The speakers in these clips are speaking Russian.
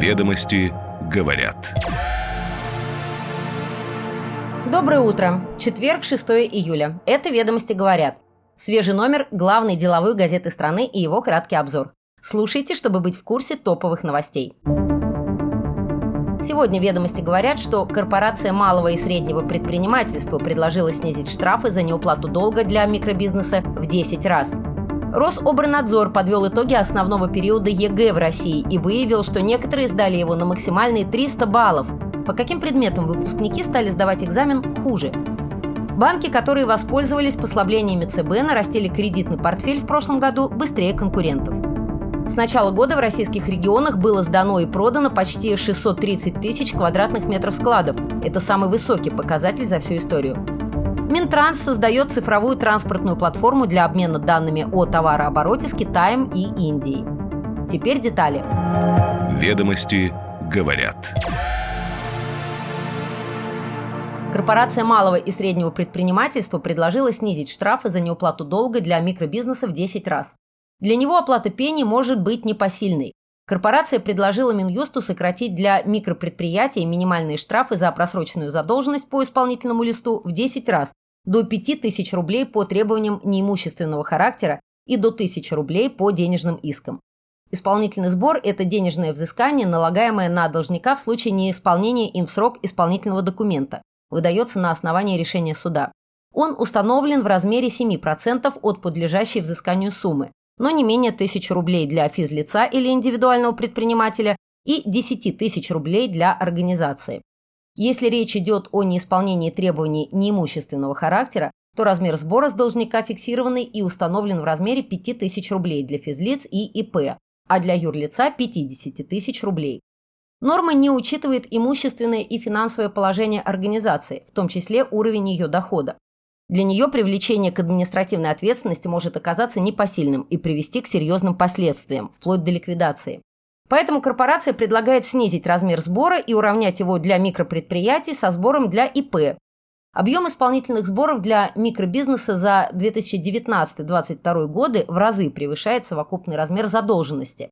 Ведомости говорят. Доброе утро. Четверг, 6 июля. Это «Ведомости говорят». Свежий номер главной деловой газеты страны и его краткий обзор. Слушайте, чтобы быть в курсе топовых новостей. Сегодня ведомости говорят, что корпорация малого и среднего предпринимательства предложила снизить штрафы за неуплату долга для микробизнеса в 10 раз. Рособрнадзор подвел итоги основного периода ЕГЭ в России и выявил, что некоторые сдали его на максимальные 300 баллов. По каким предметам выпускники стали сдавать экзамен хуже? Банки, которые воспользовались послаблениями ЦБ, нарастили кредитный портфель в прошлом году быстрее конкурентов. С начала года в российских регионах было сдано и продано почти 630 тысяч квадратных метров складов. Это самый высокий показатель за всю историю. Минтранс создает цифровую транспортную платформу для обмена данными о товарообороте с Китаем и Индией. Теперь детали. Ведомости говорят. Корпорация малого и среднего предпринимательства предложила снизить штрафы за неуплату долга для микробизнеса в 10 раз. Для него оплата пени может быть непосильной. Корпорация предложила Минюсту сократить для микропредприятий минимальные штрафы за просроченную задолженность по исполнительному листу в 10 раз до 5000 рублей по требованиям неимущественного характера и до 1000 рублей по денежным искам. Исполнительный сбор – это денежное взыскание, налагаемое на должника в случае неисполнения им в срок исполнительного документа, выдается на основании решения суда. Он установлен в размере 7% от подлежащей взысканию суммы, но не менее 1000 рублей для физлица или индивидуального предпринимателя и 10 тысяч рублей для организации. Если речь идет о неисполнении требований неимущественного характера, то размер сбора с должника фиксированный и установлен в размере 5000 рублей для физлиц и ИП, а для юрлица – 50 тысяч рублей. Норма не учитывает имущественное и финансовое положение организации, в том числе уровень ее дохода. Для нее привлечение к административной ответственности может оказаться непосильным и привести к серьезным последствиям, вплоть до ликвидации. Поэтому корпорация предлагает снизить размер сбора и уравнять его для микропредприятий со сбором для ИП. Объем исполнительных сборов для микробизнеса за 2019-2022 годы в разы превышает совокупный размер задолженности.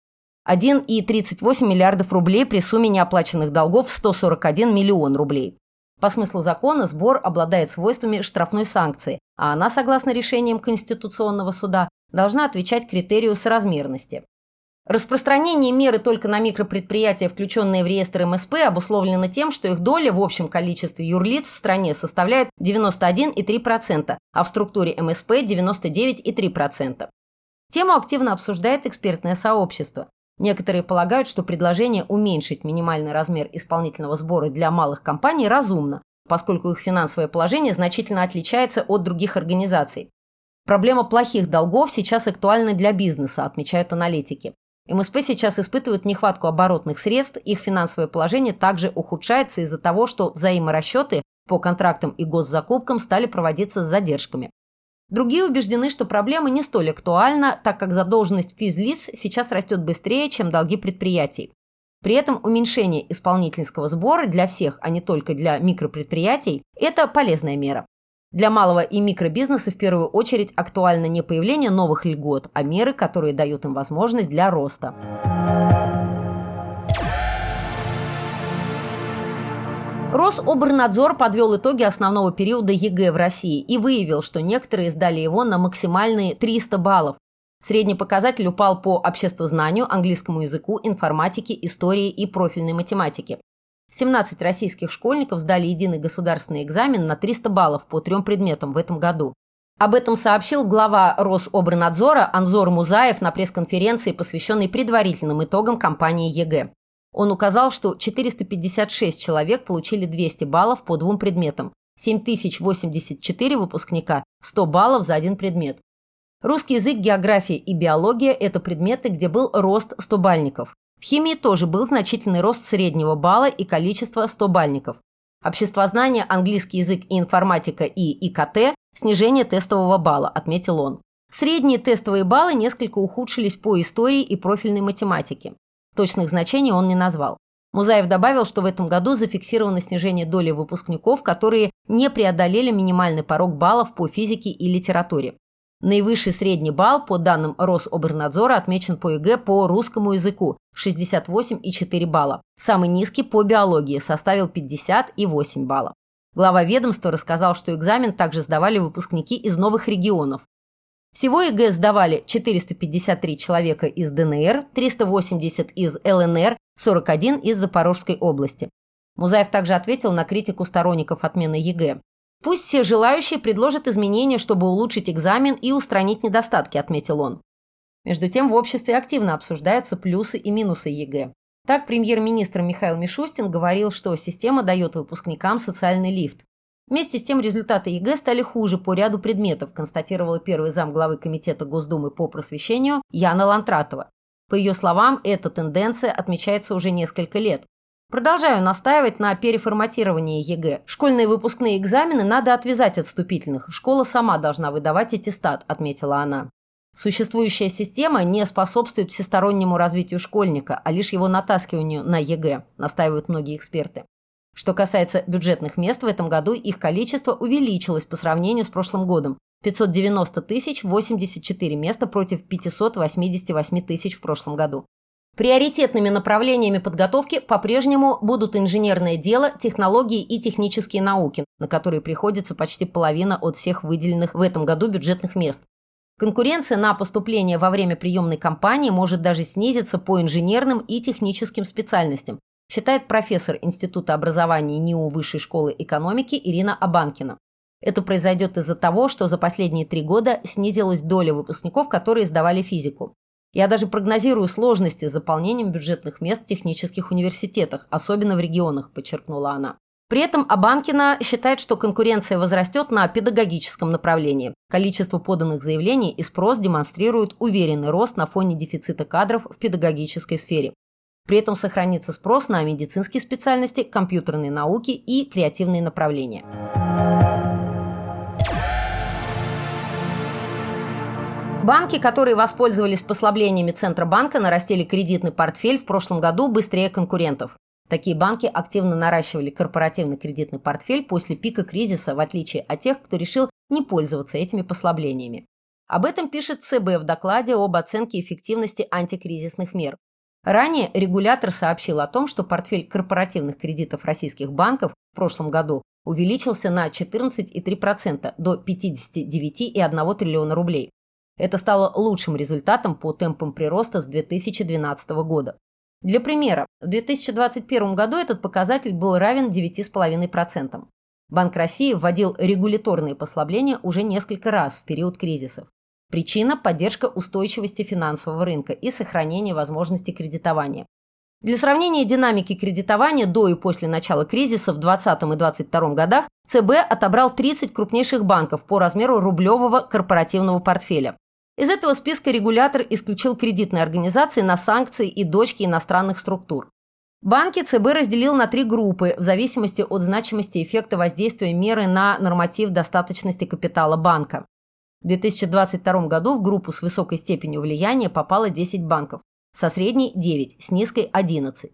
1,38 миллиардов рублей при сумме неоплаченных долгов в 141 миллион рублей. По смыслу закона сбор обладает свойствами штрафной санкции, а она, согласно решениям Конституционного суда, должна отвечать критерию соразмерности. Распространение меры только на микропредприятия, включенные в реестр МСП, обусловлено тем, что их доля в общем количестве юрлиц в стране составляет 91,3%, а в структуре МСП – 99,3%. Тему активно обсуждает экспертное сообщество. Некоторые полагают, что предложение уменьшить минимальный размер исполнительного сбора для малых компаний разумно, поскольку их финансовое положение значительно отличается от других организаций. Проблема плохих долгов сейчас актуальна для бизнеса, отмечают аналитики. МСП сейчас испытывают нехватку оборотных средств, их финансовое положение также ухудшается из-за того, что взаиморасчеты по контрактам и госзакупкам стали проводиться с задержками. Другие убеждены, что проблема не столь актуальна, так как задолженность физлиц сейчас растет быстрее, чем долги предприятий. При этом уменьшение исполнительского сбора для всех, а не только для микропредприятий – это полезная мера. Для малого и микробизнеса в первую очередь актуально не появление новых льгот, а меры, которые дают им возможность для роста. Рособрнадзор подвел итоги основного периода ЕГЭ в России и выявил, что некоторые сдали его на максимальные 300 баллов. Средний показатель упал по обществознанию, английскому языку, информатике, истории и профильной математике. 17 российских школьников сдали единый государственный экзамен на 300 баллов по трем предметам в этом году. Об этом сообщил глава Рособрнадзора Анзор Музаев на пресс-конференции, посвященной предварительным итогам кампании ЕГЭ. Он указал, что 456 человек получили 200 баллов по двум предметам, 7084 выпускника – 100 баллов за один предмет. Русский язык, география и биология – это предметы, где был рост 100-бальников. В химии тоже был значительный рост среднего балла и количества 100-бальников. Обществознание, английский язык и информатика и ИКТ – снижение тестового балла, отметил он. Средние тестовые баллы несколько ухудшились по истории и профильной математике. Точных значений он не назвал. Музаев добавил, что в этом году зафиксировано снижение доли выпускников, которые не преодолели минимальный порог баллов по физике и литературе. Наивысший средний балл, по данным Рособрнадзора, отмечен по ЕГЭ по русскому языку – 68,4 балла. Самый низкий по биологии составил 50,8 балла. Глава ведомства рассказал, что экзамен также сдавали выпускники из новых регионов. Всего ЕГЭ сдавали 453 человека из ДНР, 380 из ЛНР, 41 из Запорожской области. Музаев также ответил на критику сторонников отмены ЕГЭ. Пусть все желающие предложат изменения, чтобы улучшить экзамен и устранить недостатки, отметил он. Между тем, в обществе активно обсуждаются плюсы и минусы ЕГЭ. Так, премьер-министр Михаил Мишустин говорил, что система дает выпускникам социальный лифт. Вместе с тем результаты ЕГЭ стали хуже по ряду предметов, констатировала первый зам главы Комитета Госдумы по просвещению Яна Лантратова. По ее словам, эта тенденция отмечается уже несколько лет. Продолжаю настаивать на переформатировании ЕГЭ. Школьные выпускные экзамены надо отвязать от вступительных. Школа сама должна выдавать аттестат, отметила она. Существующая система не способствует всестороннему развитию школьника, а лишь его натаскиванию на ЕГЭ, настаивают многие эксперты. Что касается бюджетных мест, в этом году их количество увеличилось по сравнению с прошлым годом. 590 тысяч 84 места против 588 тысяч в прошлом году. Приоритетными направлениями подготовки по-прежнему будут инженерное дело, технологии и технические науки, на которые приходится почти половина от всех выделенных в этом году бюджетных мест. Конкуренция на поступление во время приемной кампании может даже снизиться по инженерным и техническим специальностям, считает профессор Института образования НИУ Высшей школы экономики Ирина Абанкина. Это произойдет из-за того, что за последние три года снизилась доля выпускников, которые сдавали физику. Я даже прогнозирую сложности с заполнением бюджетных мест в технических университетах, особенно в регионах, подчеркнула она. При этом Абанкина считает, что конкуренция возрастет на педагогическом направлении. Количество поданных заявлений и спрос демонстрируют уверенный рост на фоне дефицита кадров в педагогической сфере. При этом сохранится спрос на медицинские специальности, компьютерные науки и креативные направления. Банки, которые воспользовались послаблениями Центробанка, нарастили кредитный портфель в прошлом году быстрее конкурентов. Такие банки активно наращивали корпоративный кредитный портфель после пика кризиса, в отличие от тех, кто решил не пользоваться этими послаблениями. Об этом пишет ЦБ в докладе об оценке эффективности антикризисных мер. Ранее регулятор сообщил о том, что портфель корпоративных кредитов российских банков в прошлом году увеличился на 14,3% до 59,1 триллиона рублей. Это стало лучшим результатом по темпам прироста с 2012 года. Для примера, в 2021 году этот показатель был равен 9,5%. Банк России вводил регуляторные послабления уже несколько раз в период кризисов. Причина – поддержка устойчивости финансового рынка и сохранение возможности кредитования. Для сравнения динамики кредитования до и после начала кризиса в 2020 и 2022 годах ЦБ отобрал 30 крупнейших банков по размеру рублевого корпоративного портфеля. Из этого списка регулятор исключил кредитные организации на санкции и дочки иностранных структур. Банки ЦБ разделил на три группы в зависимости от значимости эффекта воздействия меры на норматив достаточности капитала банка. В 2022 году в группу с высокой степенью влияния попало 10 банков, со средней – 9, с низкой – 11.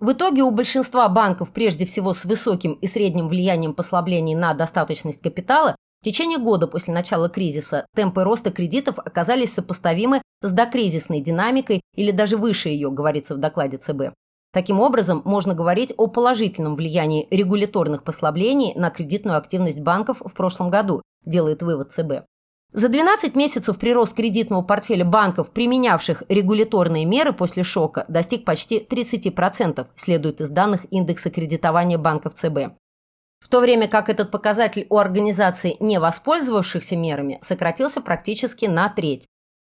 В итоге у большинства банков, прежде всего с высоким и средним влиянием послаблений на достаточность капитала, в течение года после начала кризиса темпы роста кредитов оказались сопоставимы с докризисной динамикой или даже выше ее, говорится в докладе ЦБ. Таким образом, можно говорить о положительном влиянии регуляторных послаблений на кредитную активность банков в прошлом году, делает вывод ЦБ. За 12 месяцев прирост кредитного портфеля банков, применявших регуляторные меры после шока, достиг почти 30%, следует из данных индекса кредитования банков ЦБ в то время как этот показатель у организаций, не воспользовавшихся мерами, сократился практически на треть.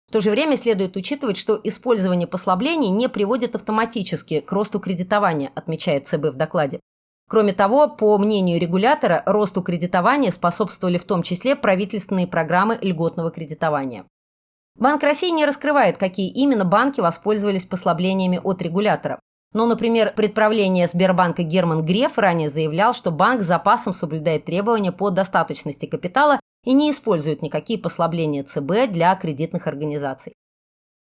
В то же время следует учитывать, что использование послаблений не приводит автоматически к росту кредитования, отмечает ЦБ в докладе. Кроме того, по мнению регулятора, росту кредитования способствовали в том числе правительственные программы льготного кредитования. Банк России не раскрывает, какие именно банки воспользовались послаблениями от регулятора. Но, например, предправление Сбербанка Герман Греф ранее заявлял, что банк запасом соблюдает требования по достаточности капитала и не использует никакие послабления ЦБ для кредитных организаций.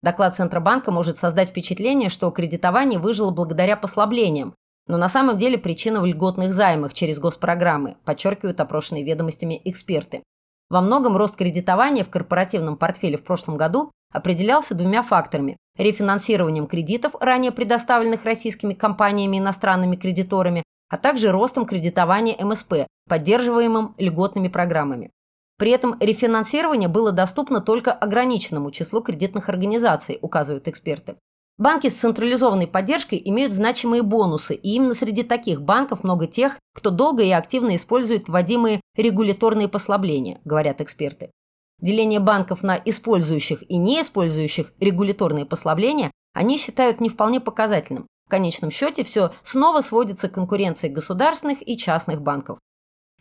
Доклад Центробанка может создать впечатление, что кредитование выжило благодаря послаблениям, но на самом деле причина в льготных займах через госпрограммы, подчеркивают опрошенные ведомостями эксперты. Во многом рост кредитования в корпоративном портфеле в прошлом году определялся двумя факторами – рефинансированием кредитов, ранее предоставленных российскими компаниями и иностранными кредиторами, а также ростом кредитования МСП, поддерживаемым льготными программами. При этом рефинансирование было доступно только ограниченному числу кредитных организаций, указывают эксперты. Банки с централизованной поддержкой имеют значимые бонусы, и именно среди таких банков много тех, кто долго и активно использует вводимые регуляторные послабления, говорят эксперты. Деление банков на использующих и не использующих регуляторные послабления они считают не вполне показательным. В конечном счете все снова сводится к конкуренции государственных и частных банков.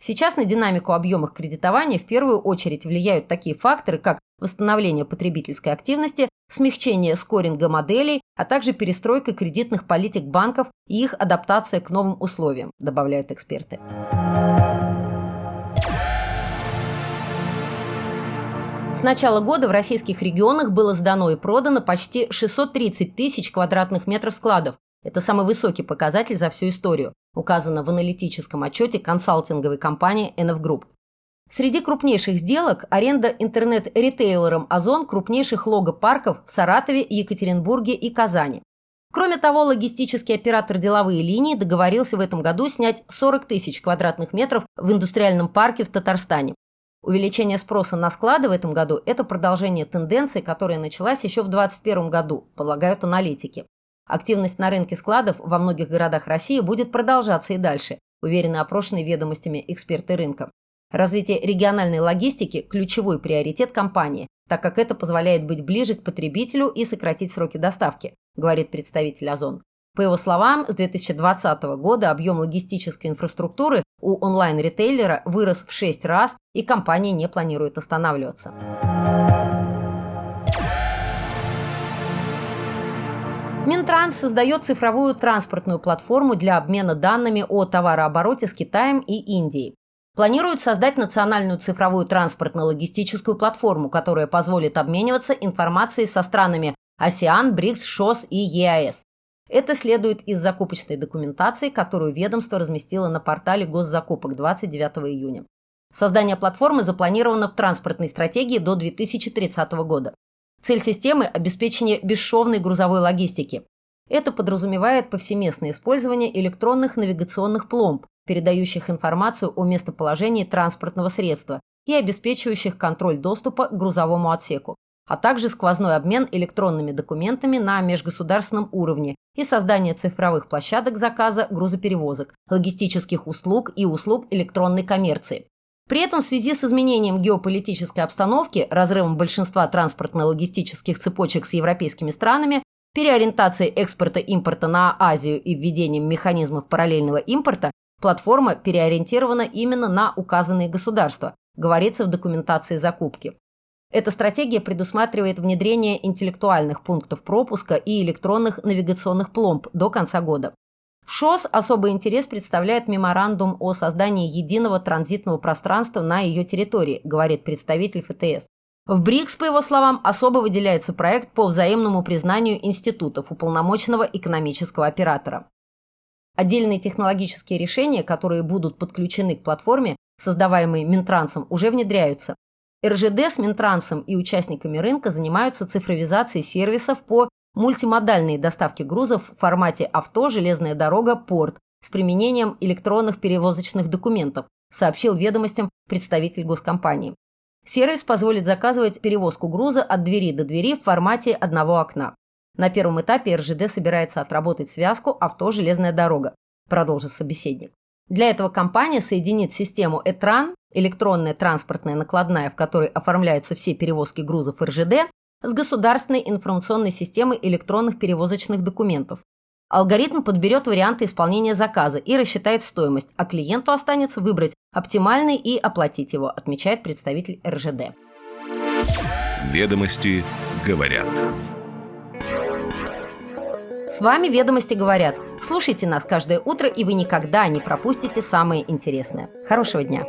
Сейчас на динамику объемов кредитования в первую очередь влияют такие факторы, как восстановление потребительской активности, смягчение скоринга моделей, а также перестройка кредитных политик банков и их адаптация к новым условиям, добавляют эксперты. С начала года в российских регионах было сдано и продано почти 630 тысяч квадратных метров складов. Это самый высокий показатель за всю историю указано в аналитическом отчете консалтинговой компании NF Group. Среди крупнейших сделок – аренда интернет-ритейлером «Озон» крупнейших логопарков в Саратове, Екатеринбурге и Казани. Кроме того, логистический оператор «Деловые линии» договорился в этом году снять 40 тысяч квадратных метров в индустриальном парке в Татарстане. Увеличение спроса на склады в этом году – это продолжение тенденции, которая началась еще в 2021 году, полагают аналитики. Активность на рынке складов во многих городах России будет продолжаться и дальше, уверены опрошенные ведомостями эксперты рынка. Развитие региональной логистики – ключевой приоритет компании, так как это позволяет быть ближе к потребителю и сократить сроки доставки, говорит представитель Озон. По его словам, с 2020 года объем логистической инфраструктуры у онлайн-ритейлера вырос в 6 раз, и компания не планирует останавливаться. Минтранс создает цифровую транспортную платформу для обмена данными о товарообороте с Китаем и Индией. Планируют создать национальную цифровую транспортно-логистическую платформу, которая позволит обмениваться информацией со странами АСИАН, БРИКС, ШОС и ЕАЭС. Это следует из закупочной документации, которую ведомство разместило на портале госзакупок 29 июня. Создание платформы запланировано в транспортной стратегии до 2030 года. Цель системы – обеспечение бесшовной грузовой логистики. Это подразумевает повсеместное использование электронных навигационных пломб, передающих информацию о местоположении транспортного средства и обеспечивающих контроль доступа к грузовому отсеку, а также сквозной обмен электронными документами на межгосударственном уровне и создание цифровых площадок заказа грузоперевозок, логистических услуг и услуг электронной коммерции. При этом в связи с изменением геополитической обстановки, разрывом большинства транспортно-логистических цепочек с европейскими странами, переориентацией экспорта-импорта на Азию и введением механизмов параллельного импорта, платформа переориентирована именно на указанные государства, говорится в документации закупки. Эта стратегия предусматривает внедрение интеллектуальных пунктов пропуска и электронных навигационных пломб до конца года. В ШОС особый интерес представляет меморандум о создании единого транзитного пространства на ее территории, говорит представитель ФТС. В БРИКС, по его словам, особо выделяется проект по взаимному признанию институтов уполномоченного экономического оператора. Отдельные технологические решения, которые будут подключены к платформе, создаваемой Минтрансом, уже внедряются. РЖД с Минтрансом и участниками рынка занимаются цифровизацией сервисов по мультимодальные доставки грузов в формате авто, железная дорога, порт с применением электронных перевозочных документов, сообщил ведомостям представитель госкомпании. Сервис позволит заказывать перевозку груза от двери до двери в формате одного окна. На первом этапе РЖД собирается отработать связку авто-железная дорога, продолжит собеседник. Для этого компания соединит систему ETRAN, электронная транспортная накладная, в которой оформляются все перевозки грузов РЖД, с государственной информационной системой электронных перевозочных документов. Алгоритм подберет варианты исполнения заказа и рассчитает стоимость, а клиенту останется выбрать оптимальный и оплатить его, отмечает представитель РЖД. Ведомости говорят. С вами «Ведомости говорят». Слушайте нас каждое утро, и вы никогда не пропустите самое интересное. Хорошего дня!